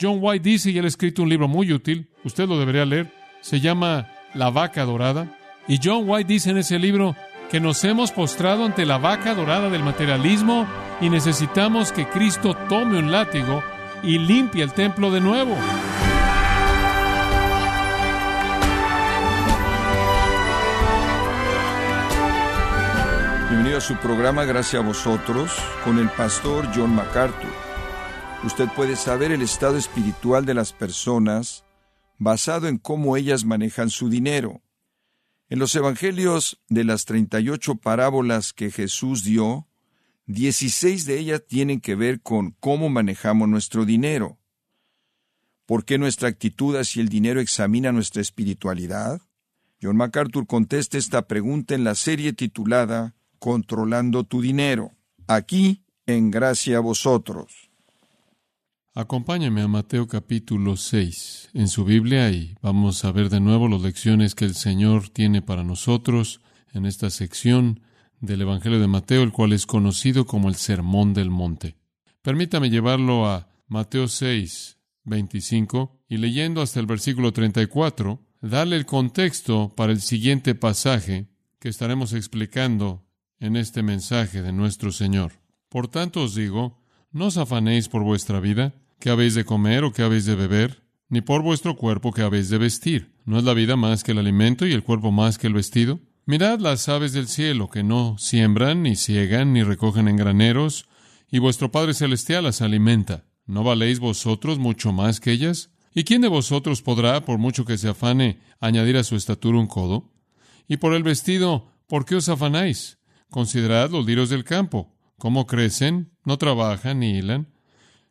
John White dice, y él ha escrito un libro muy útil, usted lo debería leer, se llama La vaca dorada. Y John White dice en ese libro que nos hemos postrado ante la vaca dorada del materialismo y necesitamos que Cristo tome un látigo y limpie el templo de nuevo. Bienvenido a su programa Gracias a vosotros con el pastor John MacArthur. Usted puede saber el estado espiritual de las personas basado en cómo ellas manejan su dinero. En los evangelios de las 38 parábolas que Jesús dio, 16 de ellas tienen que ver con cómo manejamos nuestro dinero. ¿Por qué nuestra actitud hacia el dinero examina nuestra espiritualidad? John MacArthur contesta esta pregunta en la serie titulada Controlando tu dinero, aquí en Gracia a vosotros. Acompáñame a Mateo capítulo 6 en su Biblia y vamos a ver de nuevo las lecciones que el Señor tiene para nosotros en esta sección del Evangelio de Mateo, el cual es conocido como el Sermón del Monte. Permítame llevarlo a Mateo 6, 25 y leyendo hasta el versículo 34, darle el contexto para el siguiente pasaje que estaremos explicando en este mensaje de nuestro Señor. Por tanto os digo, no os afanéis por vuestra vida, que habéis de comer o que habéis de beber, ni por vuestro cuerpo que habéis de vestir. ¿No es la vida más que el alimento y el cuerpo más que el vestido? Mirad las aves del cielo, que no siembran, ni ciegan, ni recogen en graneros, y vuestro Padre Celestial las alimenta. ¿No valéis vosotros mucho más que ellas? ¿Y quién de vosotros podrá, por mucho que se afane, añadir a su estatura un codo? Y por el vestido, ¿por qué os afanáis? Considerad los lirios del campo, cómo crecen, no trabajan ni hilan.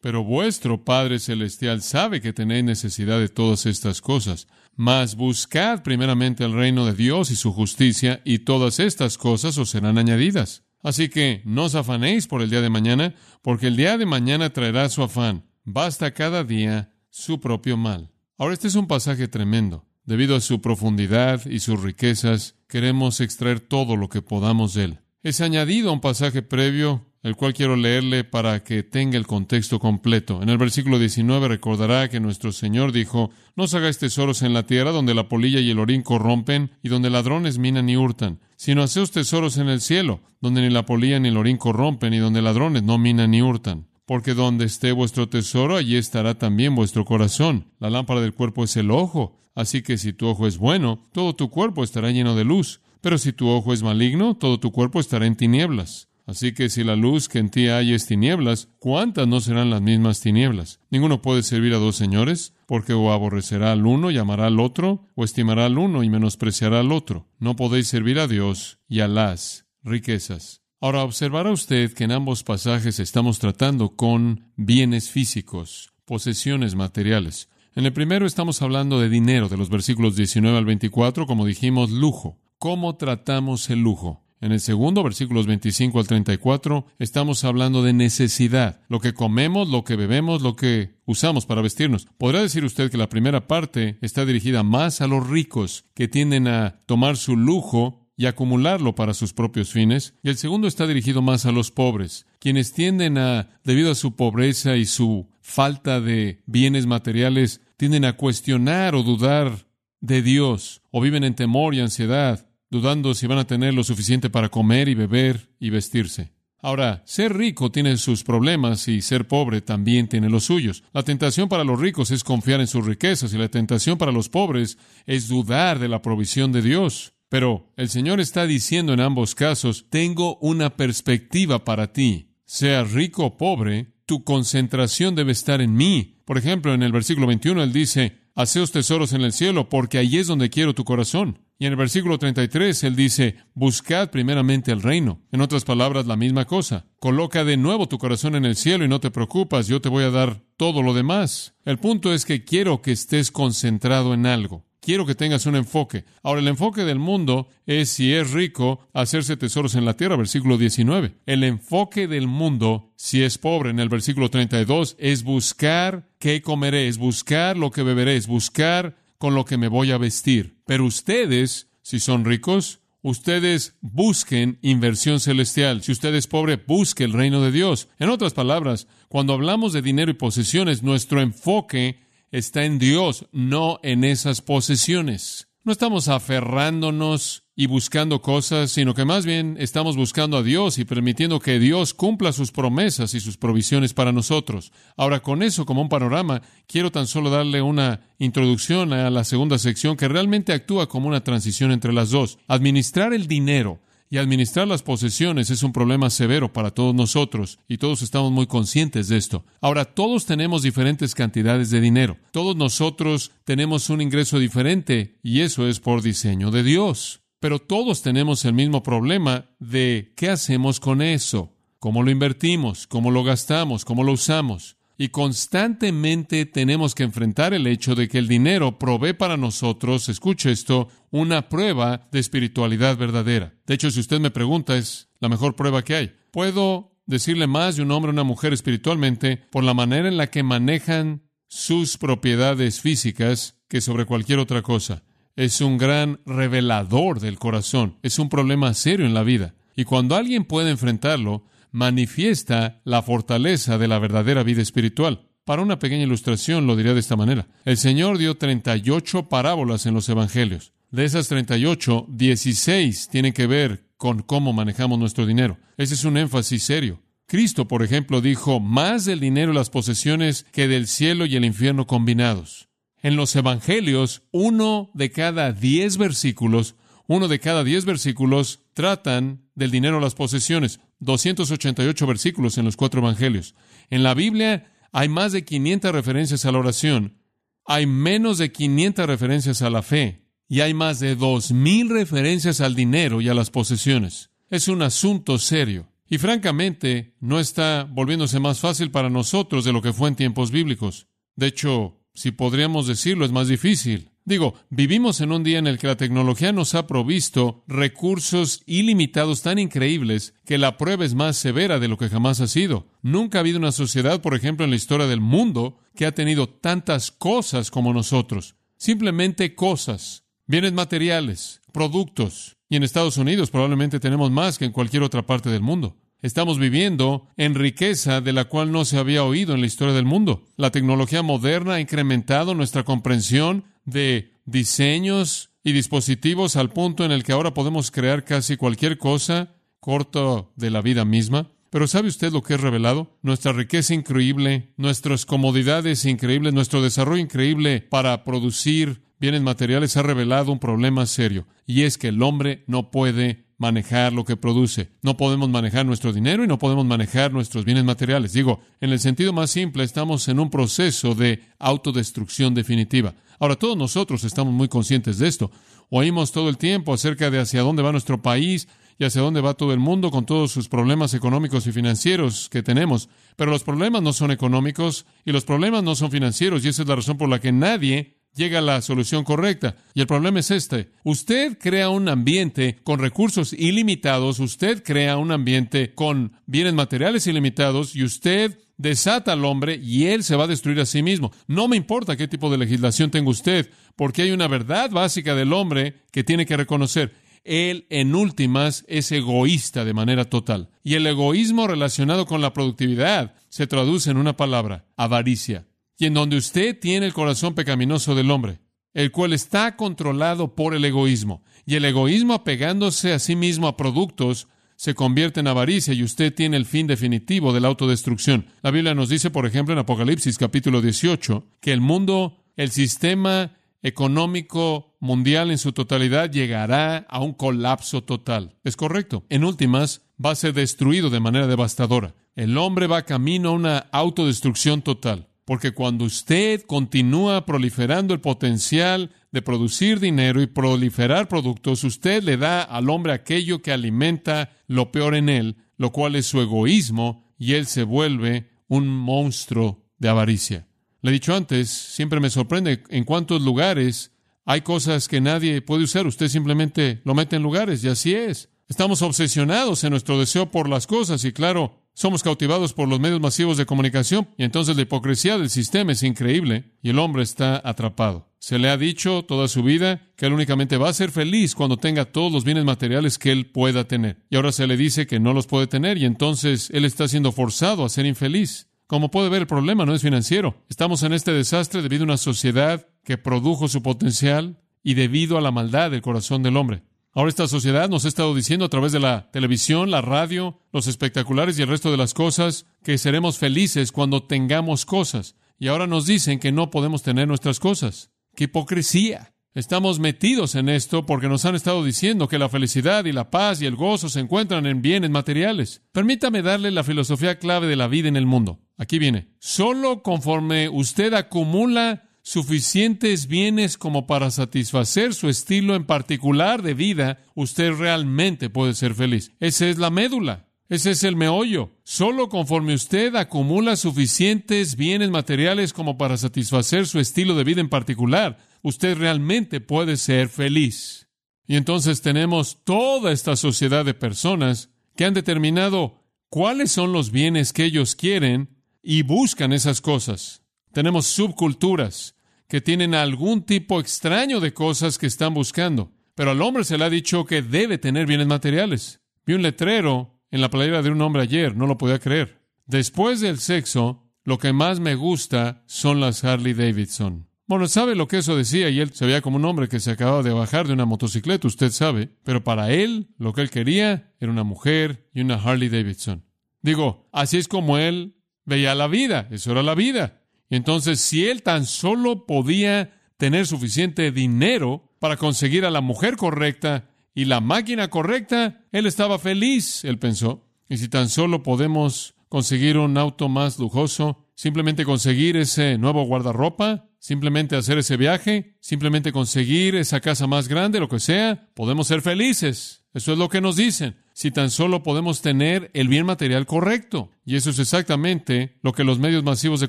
pero vuestro Padre Celestial sabe que tenéis necesidad de todas estas cosas. Mas buscad primeramente el reino de Dios y su justicia, y todas estas cosas os serán añadidas. Así que no os afanéis por el día de mañana, porque el día de mañana traerá su afán. Basta cada día su propio mal. Ahora este es un pasaje tremendo. Debido a su profundidad y sus riquezas, queremos extraer todo lo que podamos de él. Es añadido a un pasaje previo el cual quiero leerle para que tenga el contexto completo. En el versículo 19 recordará que nuestro Señor dijo, No os hagáis tesoros en la tierra donde la polilla y el orín corrompen y donde ladrones minan y hurtan, sino haceos tesoros en el cielo, donde ni la polilla ni el orín corrompen y donde ladrones no minan ni hurtan. Porque donde esté vuestro tesoro, allí estará también vuestro corazón. La lámpara del cuerpo es el ojo, así que si tu ojo es bueno, todo tu cuerpo estará lleno de luz. Pero si tu ojo es maligno, todo tu cuerpo estará en tinieblas. Así que si la luz que en ti hay es tinieblas, ¿cuántas no serán las mismas tinieblas? Ninguno puede servir a dos señores, porque o aborrecerá al uno y amará al otro, o estimará al uno y menospreciará al otro. No podéis servir a Dios y a las riquezas. Ahora observará usted que en ambos pasajes estamos tratando con bienes físicos, posesiones materiales. En el primero estamos hablando de dinero, de los versículos 19 al 24, como dijimos, lujo. ¿Cómo tratamos el lujo? En el segundo, versículos 25 al 34, estamos hablando de necesidad, lo que comemos, lo que bebemos, lo que usamos para vestirnos. Podrá decir usted que la primera parte está dirigida más a los ricos, que tienden a tomar su lujo y acumularlo para sus propios fines, y el segundo está dirigido más a los pobres, quienes tienden a, debido a su pobreza y su falta de bienes materiales, tienden a cuestionar o dudar de Dios, o viven en temor y ansiedad, dudando si van a tener lo suficiente para comer y beber y vestirse. Ahora, ser rico tiene sus problemas y ser pobre también tiene los suyos. La tentación para los ricos es confiar en sus riquezas y la tentación para los pobres es dudar de la provisión de Dios. Pero el Señor está diciendo en ambos casos, tengo una perspectiva para ti. Seas rico o pobre, tu concentración debe estar en mí. Por ejemplo, en el versículo 21 él dice, Haceos tesoros en el cielo, porque ahí es donde quiero tu corazón. Y en el versículo 33 él dice, buscad primeramente el reino. En otras palabras, la misma cosa. Coloca de nuevo tu corazón en el cielo y no te preocupas, yo te voy a dar todo lo demás. El punto es que quiero que estés concentrado en algo. Quiero que tengas un enfoque. Ahora, el enfoque del mundo es, si es rico, hacerse tesoros en la tierra, versículo 19. El enfoque del mundo, si es pobre, en el versículo 32, es buscar qué comeré, es buscar lo que beberé, es buscar con lo que me voy a vestir. Pero ustedes, si son ricos, ustedes busquen inversión celestial. Si usted es pobre, busque el reino de Dios. En otras palabras, cuando hablamos de dinero y posesiones, nuestro enfoque está en Dios, no en esas posesiones. No estamos aferrándonos y buscando cosas, sino que más bien estamos buscando a Dios y permitiendo que Dios cumpla sus promesas y sus provisiones para nosotros. Ahora, con eso como un panorama, quiero tan solo darle una introducción a la segunda sección que realmente actúa como una transición entre las dos. Administrar el dinero y administrar las posesiones es un problema severo para todos nosotros y todos estamos muy conscientes de esto. Ahora, todos tenemos diferentes cantidades de dinero. Todos nosotros tenemos un ingreso diferente y eso es por diseño de Dios. Pero todos tenemos el mismo problema de qué hacemos con eso, cómo lo invertimos, cómo lo gastamos, cómo lo usamos. Y constantemente tenemos que enfrentar el hecho de que el dinero provee para nosotros, escuche esto, una prueba de espiritualidad verdadera. De hecho, si usted me pregunta, es la mejor prueba que hay. Puedo decirle más de un hombre o una mujer espiritualmente por la manera en la que manejan sus propiedades físicas que sobre cualquier otra cosa. Es un gran revelador del corazón. Es un problema serio en la vida. Y cuando alguien puede enfrentarlo, manifiesta la fortaleza de la verdadera vida espiritual. Para una pequeña ilustración lo diré de esta manera. El Señor dio 38 parábolas en los Evangelios. De esas 38, 16 tienen que ver con cómo manejamos nuestro dinero. Ese es un énfasis serio. Cristo, por ejemplo, dijo más del dinero y las posesiones que del cielo y el infierno combinados. En los Evangelios, uno de cada diez versículos, uno de cada diez versículos tratan del dinero y las posesiones. 288 versículos en los cuatro evangelios. En la Biblia hay más de 500 referencias a la oración, hay menos de 500 referencias a la fe y hay más de 2.000 referencias al dinero y a las posesiones. Es un asunto serio. Y francamente, no está volviéndose más fácil para nosotros de lo que fue en tiempos bíblicos. De hecho, si podríamos decirlo, es más difícil. Digo, vivimos en un día en el que la tecnología nos ha provisto recursos ilimitados tan increíbles que la prueba es más severa de lo que jamás ha sido. Nunca ha habido una sociedad, por ejemplo, en la historia del mundo, que ha tenido tantas cosas como nosotros. Simplemente cosas, bienes materiales, productos. Y en Estados Unidos probablemente tenemos más que en cualquier otra parte del mundo. Estamos viviendo en riqueza de la cual no se había oído en la historia del mundo. La tecnología moderna ha incrementado nuestra comprensión de diseños y dispositivos al punto en el que ahora podemos crear casi cualquier cosa corto de la vida misma. Pero ¿sabe usted lo que es revelado? Nuestra riqueza increíble, nuestras comodidades increíbles, nuestro desarrollo increíble para producir bienes materiales ha revelado un problema serio, y es que el hombre no puede manejar lo que produce. No podemos manejar nuestro dinero y no podemos manejar nuestros bienes materiales. Digo, en el sentido más simple, estamos en un proceso de autodestrucción definitiva. Ahora, todos nosotros estamos muy conscientes de esto. Oímos todo el tiempo acerca de hacia dónde va nuestro país y hacia dónde va todo el mundo con todos sus problemas económicos y financieros que tenemos. Pero los problemas no son económicos y los problemas no son financieros y esa es la razón por la que nadie llega la solución correcta. Y el problema es este. Usted crea un ambiente con recursos ilimitados, usted crea un ambiente con bienes materiales ilimitados y usted desata al hombre y él se va a destruir a sí mismo. No me importa qué tipo de legislación tenga usted, porque hay una verdad básica del hombre que tiene que reconocer. Él, en últimas, es egoísta de manera total. Y el egoísmo relacionado con la productividad se traduce en una palabra, avaricia y en donde usted tiene el corazón pecaminoso del hombre, el cual está controlado por el egoísmo, y el egoísmo apegándose a sí mismo a productos se convierte en avaricia y usted tiene el fin definitivo de la autodestrucción. La Biblia nos dice, por ejemplo, en Apocalipsis capítulo 18, que el mundo, el sistema económico mundial en su totalidad llegará a un colapso total. Es correcto. En últimas, va a ser destruido de manera devastadora. El hombre va camino a una autodestrucción total. Porque cuando usted continúa proliferando el potencial de producir dinero y proliferar productos, usted le da al hombre aquello que alimenta lo peor en él, lo cual es su egoísmo, y él se vuelve un monstruo de avaricia. Le he dicho antes, siempre me sorprende en cuántos lugares Hay cosas que nadie puede usar, usted simplemente lo mete en lugares y así es. Estamos obsesionados en nuestro deseo por las cosas y claro, somos cautivados por los medios masivos de comunicación y entonces la hipocresía del sistema es increíble y el hombre está atrapado. Se le ha dicho toda su vida que él únicamente va a ser feliz cuando tenga todos los bienes materiales que él pueda tener. Y ahora se le dice que no los puede tener y entonces él está siendo forzado a ser infeliz. Como puede ver, el problema no es financiero. Estamos en este desastre debido a una sociedad que produjo su potencial y debido a la maldad del corazón del hombre. Ahora esta sociedad nos ha estado diciendo a través de la televisión, la radio, los espectaculares y el resto de las cosas que seremos felices cuando tengamos cosas. Y ahora nos dicen que no podemos tener nuestras cosas. ¡Qué hipocresía! Estamos metidos en esto porque nos han estado diciendo que la felicidad y la paz y el gozo se encuentran en bienes materiales. Permítame darle la filosofía clave de la vida en el mundo. Aquí viene. Solo conforme usted acumula suficientes bienes como para satisfacer su estilo en particular de vida, usted realmente puede ser feliz. Esa es la médula. Ese es el meollo. Solo conforme usted acumula suficientes bienes materiales como para satisfacer su estilo de vida en particular, usted realmente puede ser feliz. Y entonces tenemos toda esta sociedad de personas que han determinado cuáles son los bienes que ellos quieren y buscan esas cosas. Tenemos subculturas que tienen algún tipo extraño de cosas que están buscando. Pero al hombre se le ha dicho que debe tener bienes materiales. Vi un letrero en la playera de un hombre ayer, no lo podía creer. Después del sexo, lo que más me gusta son las Harley Davidson. Bueno, sabe lo que eso decía y él se veía como un hombre que se acababa de bajar de una motocicleta, usted sabe, pero para él lo que él quería era una mujer y una Harley Davidson. Digo, así es como él veía la vida, eso era la vida. Entonces, si él tan solo podía tener suficiente dinero para conseguir a la mujer correcta y la máquina correcta, él estaba feliz, él pensó. Y si tan solo podemos conseguir un auto más lujoso, simplemente conseguir ese nuevo guardarropa, simplemente hacer ese viaje, simplemente conseguir esa casa más grande, lo que sea, podemos ser felices. Eso es lo que nos dicen si tan solo podemos tener el bien material correcto. Y eso es exactamente lo que los medios masivos de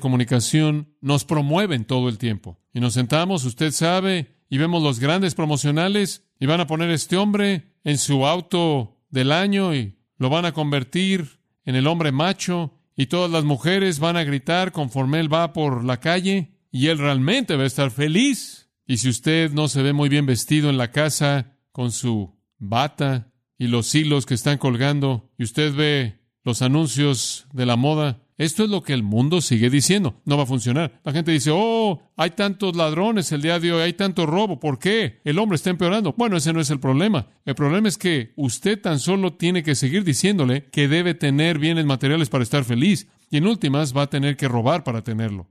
comunicación nos promueven todo el tiempo. Y nos sentamos, usted sabe, y vemos los grandes promocionales y van a poner a este hombre en su auto del año y lo van a convertir en el hombre macho y todas las mujeres van a gritar conforme él va por la calle y él realmente va a estar feliz. Y si usted no se ve muy bien vestido en la casa con su bata y los hilos que están colgando y usted ve los anuncios de la moda, esto es lo que el mundo sigue diciendo. No va a funcionar. La gente dice, oh, hay tantos ladrones el día de hoy, hay tanto robo. ¿Por qué? El hombre está empeorando. Bueno, ese no es el problema. El problema es que usted tan solo tiene que seguir diciéndole que debe tener bienes materiales para estar feliz. Y en últimas va a tener que robar para tenerlo.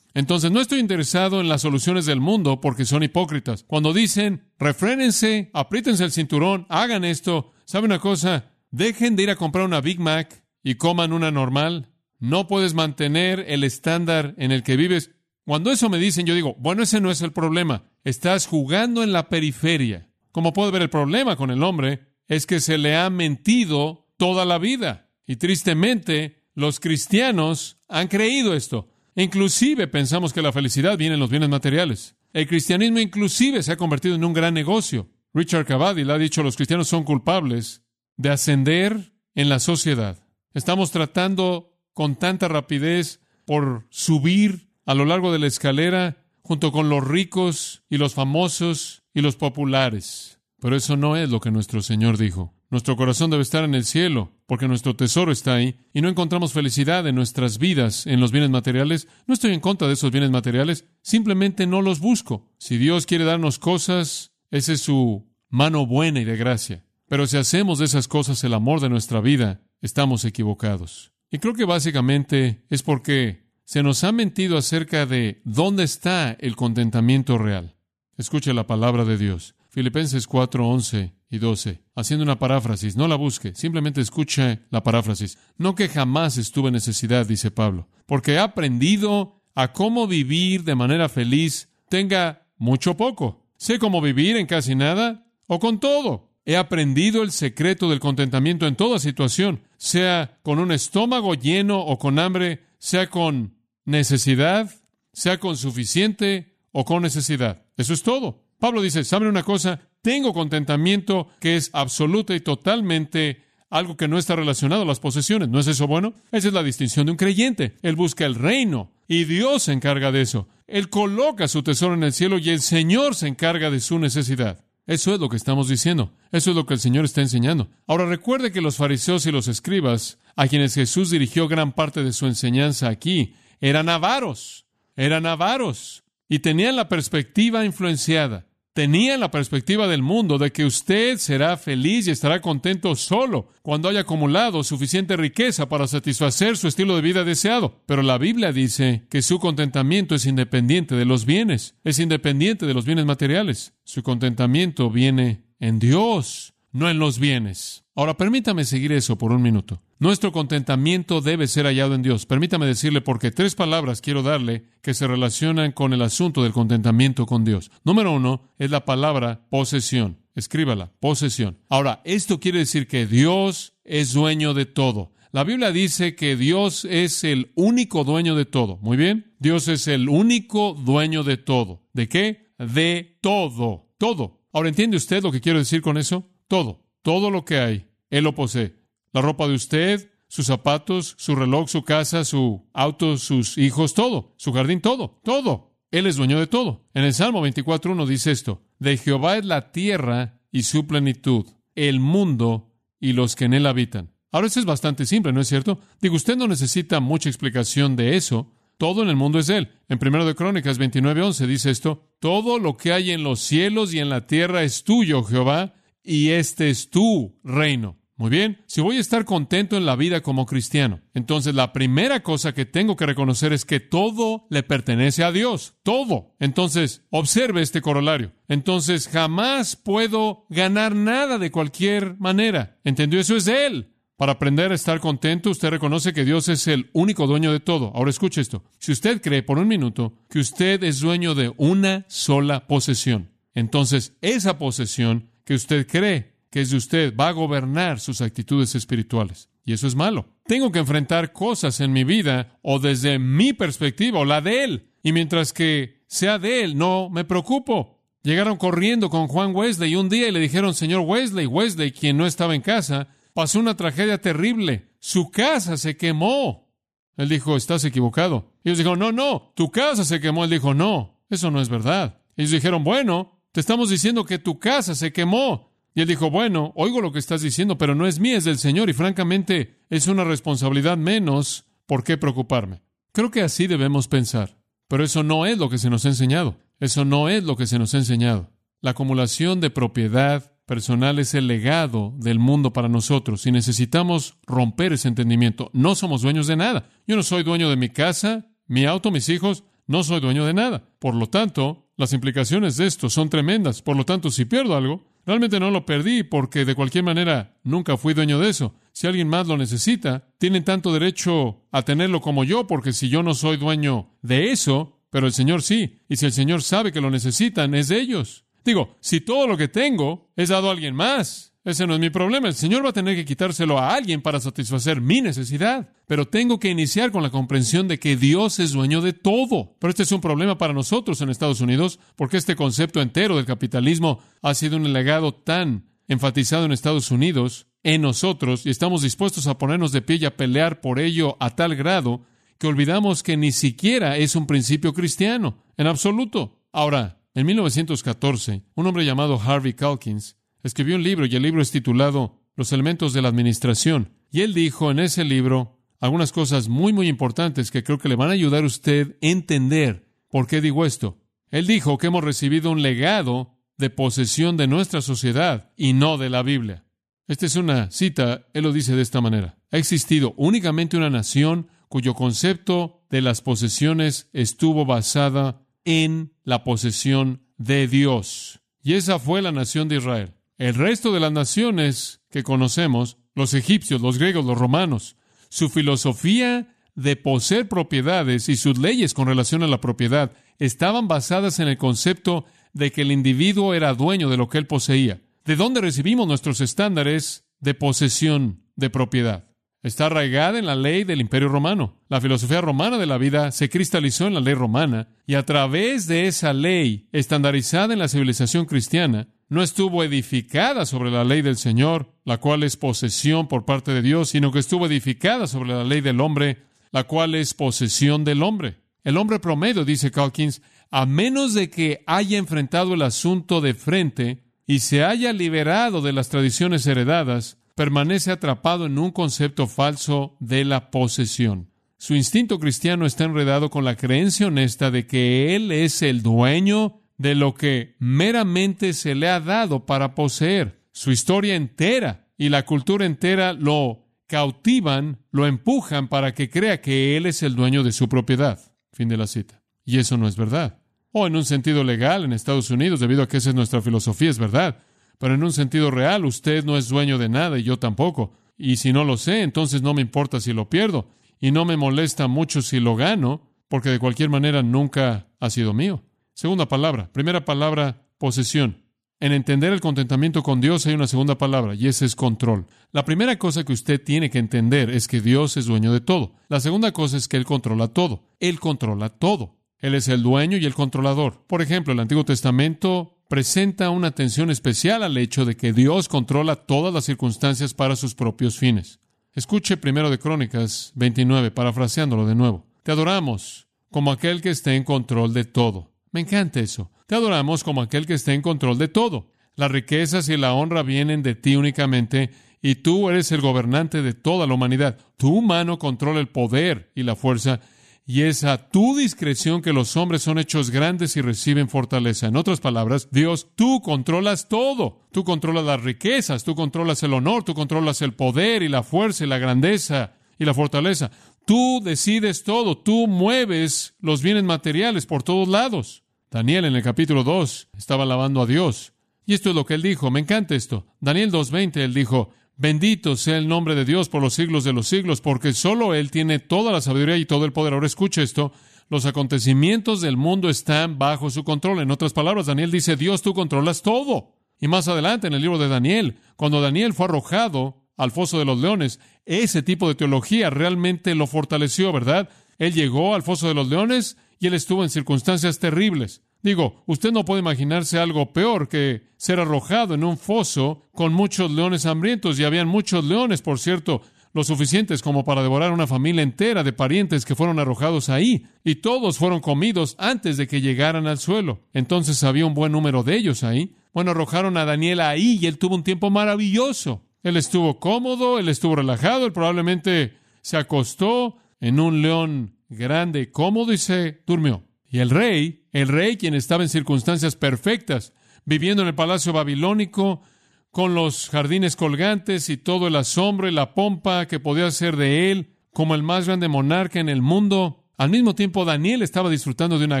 Entonces, no estoy interesado en las soluciones del mundo porque son hipócritas. Cuando dicen, refrénense, apriétense el cinturón, hagan esto, ¿sabe una cosa? Dejen de ir a comprar una Big Mac y coman una normal. No puedes mantener el estándar en el que vives. Cuando eso me dicen, yo digo, bueno, ese no es el problema. Estás jugando en la periferia. Como puede ver, el problema con el hombre es que se le ha mentido toda la vida. Y tristemente, los cristianos han creído esto. Inclusive pensamos que la felicidad viene en los bienes materiales. El cristianismo inclusive se ha convertido en un gran negocio. Richard Cavadi ha dicho, los cristianos son culpables de ascender en la sociedad. Estamos tratando con tanta rapidez por subir a lo largo de la escalera junto con los ricos y los famosos y los populares. Pero eso no es lo que nuestro Señor dijo. Nuestro corazón debe estar en el cielo, porque nuestro tesoro está ahí, y no encontramos felicidad en nuestras vidas, en los bienes materiales. No estoy en contra de esos bienes materiales, simplemente no los busco. Si Dios quiere darnos cosas, esa es su mano buena y de gracia. Pero si hacemos de esas cosas el amor de nuestra vida, estamos equivocados. Y creo que básicamente es porque se nos ha mentido acerca de dónde está el contentamiento real. Escuche la palabra de Dios. Filipenses 4, 11 y 12. Haciendo una paráfrasis, no la busque, simplemente escuche la paráfrasis. No que jamás estuve en necesidad, dice Pablo, porque he aprendido a cómo vivir de manera feliz, tenga mucho poco. Sé cómo vivir en casi nada o con todo. He aprendido el secreto del contentamiento en toda situación, sea con un estómago lleno o con hambre, sea con necesidad, sea con suficiente o con necesidad. Eso es todo. Pablo dice, ¿saben una cosa? Tengo contentamiento que es absoluta y totalmente algo que no está relacionado a las posesiones. ¿No es eso bueno? Esa es la distinción de un creyente. Él busca el reino y Dios se encarga de eso. Él coloca su tesoro en el cielo y el Señor se encarga de su necesidad. Eso es lo que estamos diciendo. Eso es lo que el Señor está enseñando. Ahora recuerde que los fariseos y los escribas, a quienes Jesús dirigió gran parte de su enseñanza aquí, eran avaros. Eran avaros. Y tenían la perspectiva influenciada tenía la perspectiva del mundo de que usted será feliz y estará contento solo cuando haya acumulado suficiente riqueza para satisfacer su estilo de vida deseado. Pero la Biblia dice que su contentamiento es independiente de los bienes, es independiente de los bienes materiales. Su contentamiento viene en Dios, no en los bienes. Ahora permítame seguir eso por un minuto. Nuestro contentamiento debe ser hallado en Dios. Permítame decirle porque tres palabras quiero darle que se relacionan con el asunto del contentamiento con Dios. Número uno es la palabra posesión. Escríbala, posesión. Ahora, esto quiere decir que Dios es dueño de todo. La Biblia dice que Dios es el único dueño de todo. Muy bien. Dios es el único dueño de todo. ¿De qué? De todo. Todo. Ahora, ¿entiende usted lo que quiero decir con eso? Todo. Todo lo que hay, Él lo posee. La ropa de usted, sus zapatos, su reloj, su casa, su auto, sus hijos, todo. Su jardín, todo. Todo. Él es dueño de todo. En el Salmo 24.1 dice esto. De Jehová es la tierra y su plenitud, el mundo y los que en él habitan. Ahora eso es bastante simple, ¿no es cierto? Digo, usted no necesita mucha explicación de eso. Todo en el mundo es él. En primero de Crónicas 29.11 dice esto. Todo lo que hay en los cielos y en la tierra es tuyo, Jehová, y este es tu reino. Muy bien, si voy a estar contento en la vida como cristiano, entonces la primera cosa que tengo que reconocer es que todo le pertenece a Dios, todo. Entonces, observe este corolario. Entonces, jamás puedo ganar nada de cualquier manera. ¿Entendió? Eso es de Él. Para aprender a estar contento, usted reconoce que Dios es el único dueño de todo. Ahora escuche esto. Si usted cree por un minuto que usted es dueño de una sola posesión, entonces esa posesión que usted cree que es de usted va a gobernar sus actitudes espirituales. Y eso es malo. Tengo que enfrentar cosas en mi vida o desde mi perspectiva o la de él. Y mientras que sea de él, no me preocupo. Llegaron corriendo con Juan Wesley un día y le dijeron, señor Wesley, Wesley, quien no estaba en casa, pasó una tragedia terrible. Su casa se quemó. Él dijo, estás equivocado. Ellos dijeron, no, no, tu casa se quemó. Él dijo, no, eso no es verdad. Ellos dijeron, bueno, te estamos diciendo que tu casa se quemó. Y él dijo, bueno, oigo lo que estás diciendo, pero no es mía, es del Señor, y francamente es una responsabilidad menos. ¿Por qué preocuparme? Creo que así debemos pensar. Pero eso no es lo que se nos ha enseñado. Eso no es lo que se nos ha enseñado. La acumulación de propiedad personal es el legado del mundo para nosotros y necesitamos romper ese entendimiento. No somos dueños de nada. Yo no soy dueño de mi casa, mi auto, mis hijos. No soy dueño de nada. Por lo tanto, las implicaciones de esto son tremendas. Por lo tanto, si pierdo algo, realmente no lo perdí porque de cualquier manera nunca fui dueño de eso. Si alguien más lo necesita, tienen tanto derecho a tenerlo como yo, porque si yo no soy dueño de eso, pero el Señor sí, y si el Señor sabe que lo necesitan, es de ellos. Digo, si todo lo que tengo es dado a alguien más, ese no es mi problema. El Señor va a tener que quitárselo a alguien para satisfacer mi necesidad. Pero tengo que iniciar con la comprensión de que Dios es dueño de todo. Pero este es un problema para nosotros en Estados Unidos, porque este concepto entero del capitalismo ha sido un legado tan enfatizado en Estados Unidos, en nosotros, y estamos dispuestos a ponernos de pie y a pelear por ello a tal grado que olvidamos que ni siquiera es un principio cristiano, en absoluto. Ahora, en 1914, un hombre llamado Harvey Calkins escribió un libro y el libro es titulado Los elementos de la administración. Y él dijo en ese libro algunas cosas muy, muy importantes que creo que le van a ayudar a usted a entender por qué digo esto. Él dijo que hemos recibido un legado de posesión de nuestra sociedad y no de la Biblia. Esta es una cita, él lo dice de esta manera. Ha existido únicamente una nación cuyo concepto de las posesiones estuvo basada en la posesión de Dios. Y esa fue la nación de Israel. El resto de las naciones que conocemos, los egipcios, los griegos, los romanos, su filosofía de poseer propiedades y sus leyes con relación a la propiedad estaban basadas en el concepto de que el individuo era dueño de lo que él poseía. ¿De dónde recibimos nuestros estándares de posesión de propiedad? está arraigada en la ley del Imperio Romano. La filosofía romana de la vida se cristalizó en la ley romana y a través de esa ley estandarizada en la civilización cristiana, no estuvo edificada sobre la ley del Señor, la cual es posesión por parte de Dios, sino que estuvo edificada sobre la ley del hombre, la cual es posesión del hombre. El hombre promedio, dice Calkins, a menos de que haya enfrentado el asunto de frente y se haya liberado de las tradiciones heredadas, permanece atrapado en un concepto falso de la posesión. Su instinto cristiano está enredado con la creencia honesta de que Él es el dueño de lo que meramente se le ha dado para poseer. Su historia entera y la cultura entera lo cautivan, lo empujan para que crea que Él es el dueño de su propiedad. Fin de la cita. Y eso no es verdad. O en un sentido legal en Estados Unidos, debido a que esa es nuestra filosofía, es verdad. Pero en un sentido real, usted no es dueño de nada y yo tampoco. Y si no lo sé, entonces no me importa si lo pierdo. Y no me molesta mucho si lo gano, porque de cualquier manera nunca ha sido mío. Segunda palabra. Primera palabra, posesión. En entender el contentamiento con Dios hay una segunda palabra, y esa es control. La primera cosa que usted tiene que entender es que Dios es dueño de todo. La segunda cosa es que Él controla todo. Él controla todo. Él es el dueño y el controlador. Por ejemplo, el Antiguo Testamento presenta una atención especial al hecho de que Dios controla todas las circunstancias para sus propios fines. Escuche primero de Crónicas 29, parafraseándolo de nuevo. Te adoramos como aquel que esté en control de todo. Me encanta eso. Te adoramos como aquel que esté en control de todo. Las riquezas y la honra vienen de ti únicamente y tú eres el gobernante de toda la humanidad. Tu mano controla el poder y la fuerza y es a tu discreción que los hombres son hechos grandes y reciben fortaleza. En otras palabras, Dios, tú controlas todo. Tú controlas las riquezas, tú controlas el honor, tú controlas el poder y la fuerza y la grandeza y la fortaleza. Tú decides todo, tú mueves los bienes materiales por todos lados. Daniel en el capítulo 2 estaba alabando a Dios. Y esto es lo que él dijo. Me encanta esto. Daniel 2.20, él dijo, bendito sea el nombre de Dios por los siglos de los siglos, porque solo Él tiene toda la sabiduría y todo el poder. Ahora escuche esto. Los acontecimientos del mundo están bajo su control. En otras palabras, Daniel dice, Dios, tú controlas todo. Y más adelante en el libro de Daniel, cuando Daniel fue arrojado al foso de los leones. Ese tipo de teología realmente lo fortaleció, ¿verdad? Él llegó al foso de los leones y él estuvo en circunstancias terribles. Digo, usted no puede imaginarse algo peor que ser arrojado en un foso con muchos leones hambrientos, y habían muchos leones, por cierto, lo suficientes como para devorar una familia entera de parientes que fueron arrojados ahí, y todos fueron comidos antes de que llegaran al suelo. Entonces había un buen número de ellos ahí. Bueno, arrojaron a Daniel ahí y él tuvo un tiempo maravilloso. Él estuvo cómodo, él estuvo relajado, él probablemente se acostó en un león grande, cómodo y se durmió. Y el rey, el rey quien estaba en circunstancias perfectas, viviendo en el palacio babilónico, con los jardines colgantes y todo el asombro y la pompa que podía ser de él, como el más grande monarca en el mundo. Al mismo tiempo, Daniel estaba disfrutando de una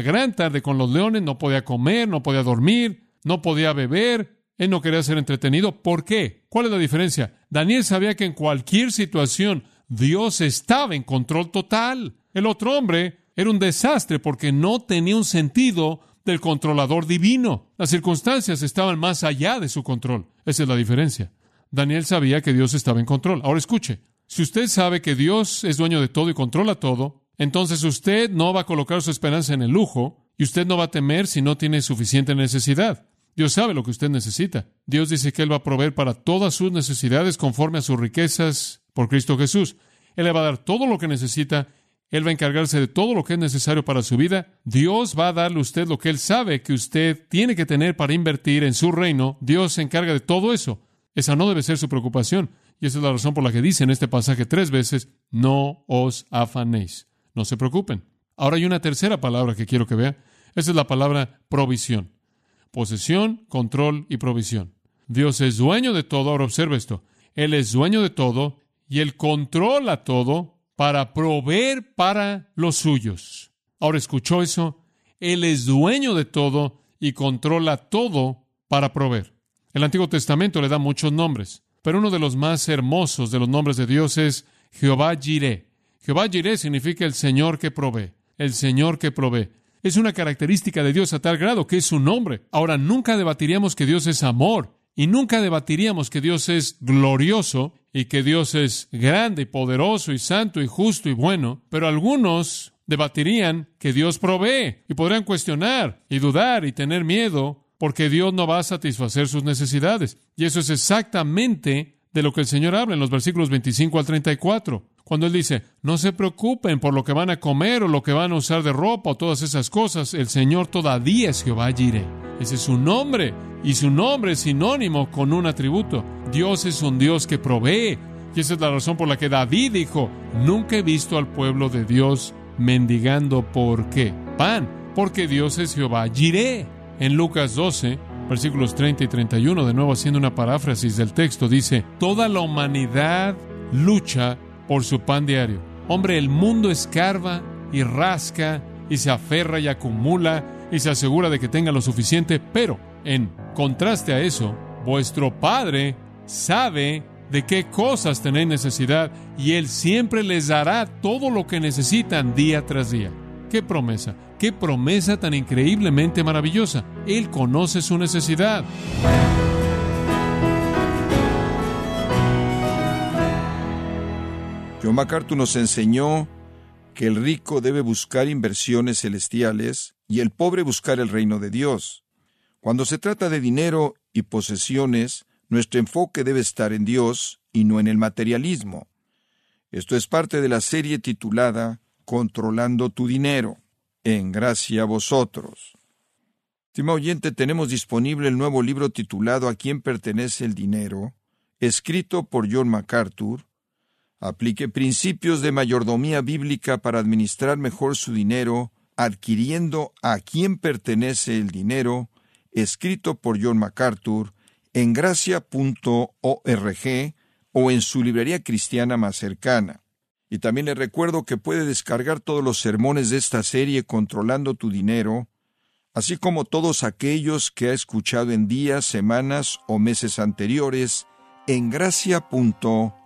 gran tarde con los leones, no podía comer, no podía dormir, no podía beber, él no quería ser entretenido. ¿Por qué? ¿Cuál es la diferencia? Daniel sabía que en cualquier situación Dios estaba en control total. El otro hombre era un desastre porque no tenía un sentido del controlador divino. Las circunstancias estaban más allá de su control. Esa es la diferencia. Daniel sabía que Dios estaba en control. Ahora escuche, si usted sabe que Dios es dueño de todo y controla todo, entonces usted no va a colocar su esperanza en el lujo y usted no va a temer si no tiene suficiente necesidad. Dios sabe lo que usted necesita. Dios dice que Él va a proveer para todas sus necesidades conforme a sus riquezas por Cristo Jesús. Él le va a dar todo lo que necesita. Él va a encargarse de todo lo que es necesario para su vida. Dios va a darle a usted lo que Él sabe que usted tiene que tener para invertir en su reino. Dios se encarga de todo eso. Esa no debe ser su preocupación. Y esa es la razón por la que dice en este pasaje tres veces, no os afanéis. No se preocupen. Ahora hay una tercera palabra que quiero que vea. Esa es la palabra provisión posesión, control y provisión. Dios es dueño de todo. Ahora observa esto. Él es dueño de todo y Él controla todo para proveer para los suyos. Ahora escuchó eso. Él es dueño de todo y controla todo para proveer. El Antiguo Testamento le da muchos nombres, pero uno de los más hermosos de los nombres de Dios es Jehová Jireh. Jehová Jireh significa el Señor que provee, el Señor que provee. Es una característica de Dios a tal grado que es su nombre. Ahora, nunca debatiríamos que Dios es amor y nunca debatiríamos que Dios es glorioso y que Dios es grande y poderoso y santo y justo y bueno, pero algunos debatirían que Dios provee y podrían cuestionar y dudar y tener miedo porque Dios no va a satisfacer sus necesidades. Y eso es exactamente de lo que el Señor habla en los versículos 25 al 34. Cuando Él dice, no se preocupen por lo que van a comer o lo que van a usar de ropa o todas esas cosas, el Señor todavía es Jehová Jireh. Ese es su nombre y su nombre es sinónimo con un atributo. Dios es un Dios que provee. Y esa es la razón por la que David dijo, nunca he visto al pueblo de Dios mendigando por qué. Pan, porque Dios es Jehová Jireh. En Lucas 12, versículos 30 y 31, de nuevo haciendo una paráfrasis del texto, dice, toda la humanidad lucha por su pan diario. Hombre, el mundo escarba y rasca y se aferra y acumula y se asegura de que tenga lo suficiente, pero en contraste a eso, vuestro Padre sabe de qué cosas tenéis necesidad y Él siempre les dará todo lo que necesitan día tras día. ¡Qué promesa! ¡Qué promesa tan increíblemente maravillosa! Él conoce su necesidad. John MacArthur nos enseñó que el rico debe buscar inversiones celestiales y el pobre buscar el reino de Dios. Cuando se trata de dinero y posesiones, nuestro enfoque debe estar en Dios y no en el materialismo. Esto es parte de la serie titulada Controlando tu dinero. En gracia a vosotros. Estimado oyente, tenemos disponible el nuevo libro titulado ¿A quién pertenece el dinero?, escrito por John MacArthur. Aplique principios de mayordomía bíblica para administrar mejor su dinero, adquiriendo ¿A quién pertenece el dinero?, escrito por John MacArthur, en gracia.org o en su librería cristiana más cercana. Y también le recuerdo que puede descargar todos los sermones de esta serie Controlando tu Dinero, así como todos aquellos que ha escuchado en días, semanas o meses anteriores en gracia.org.